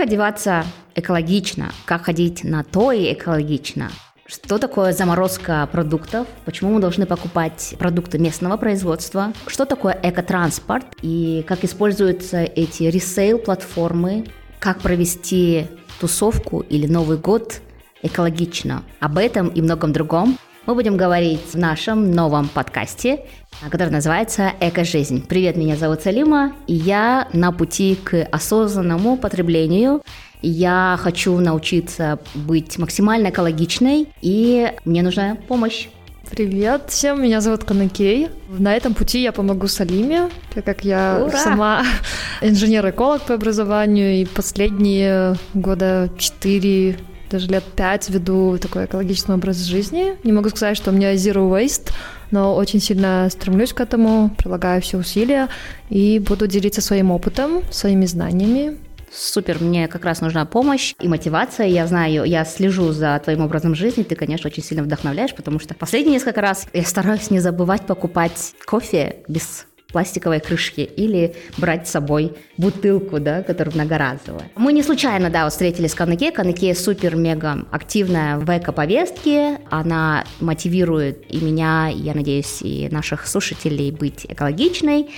одеваться экологично, как ходить на то и экологично. Что такое заморозка продуктов? Почему мы должны покупать продукты местного производства? Что такое экотранспорт? И как используются эти ресейл-платформы? Как провести тусовку или Новый год экологично? Об этом и многом другом мы будем говорить в нашем новом подкасте, который называется «Эко-жизнь». Привет, меня зовут Салима, и я на пути к осознанному потреблению. Я хочу научиться быть максимально экологичной, и мне нужна помощь. Привет всем, меня зовут Канакей. На этом пути я помогу Салиме, так как я Ура! сама инженер-эколог по образованию, и последние года четыре даже лет пять веду такой экологичный образ жизни. Не могу сказать, что у меня zero waste, но очень сильно стремлюсь к этому, прилагаю все усилия и буду делиться своим опытом, своими знаниями. Супер, мне как раз нужна помощь и мотивация. Я знаю, я слежу за твоим образом жизни. Ты, конечно, очень сильно вдохновляешь, потому что последние несколько раз я стараюсь не забывать покупать кофе без пластиковой крышки или брать с собой бутылку, да, которая многоразовая. Мы не случайно, да, встретились с Канеке. Канеке супер-мега активная в эко-повестке. Она мотивирует и меня, и, я надеюсь, и наших слушателей быть экологичной.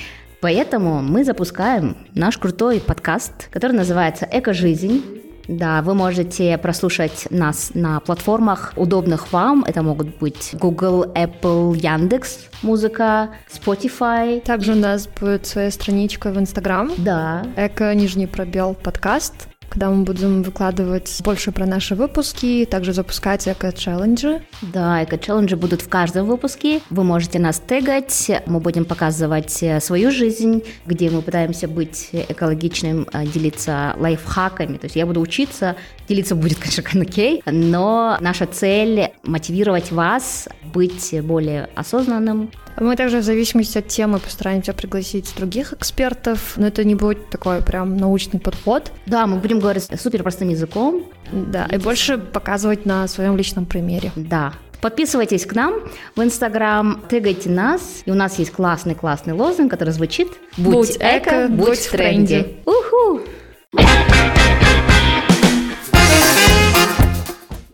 Поэтому мы запускаем наш крутой подкаст, который называется «Эко-жизнь». Да, вы можете прослушать нас на платформах, удобных вам. Это могут быть Google, Apple, Яндекс, музыка, Spotify. Также у нас будет своя страничка в Instagram. Да. Эко, нижний пробел, подкаст когда мы будем выкладывать больше про наши выпуски, также запускать эко-челленджи. Да, эко-челленджи будут в каждом выпуске. Вы можете нас тегать, мы будем показывать э, свою жизнь, где мы пытаемся быть экологичным, э, делиться лайфхаками. То есть я буду учиться, делиться будет, конечно, Канакей, но наша цель – мотивировать вас быть более осознанным, мы также в зависимости от темы постараемся пригласить других экспертов, но это не будет такой прям научный подход. Да, мы будем говорить супер простым языком. Да, и больше показывать на своем личном примере. Да, Подписывайтесь к нам в Инстаграм, тегайте нас. И у нас есть классный-классный лозунг, который звучит «Будь, будь эко, будь в тренде». Уху!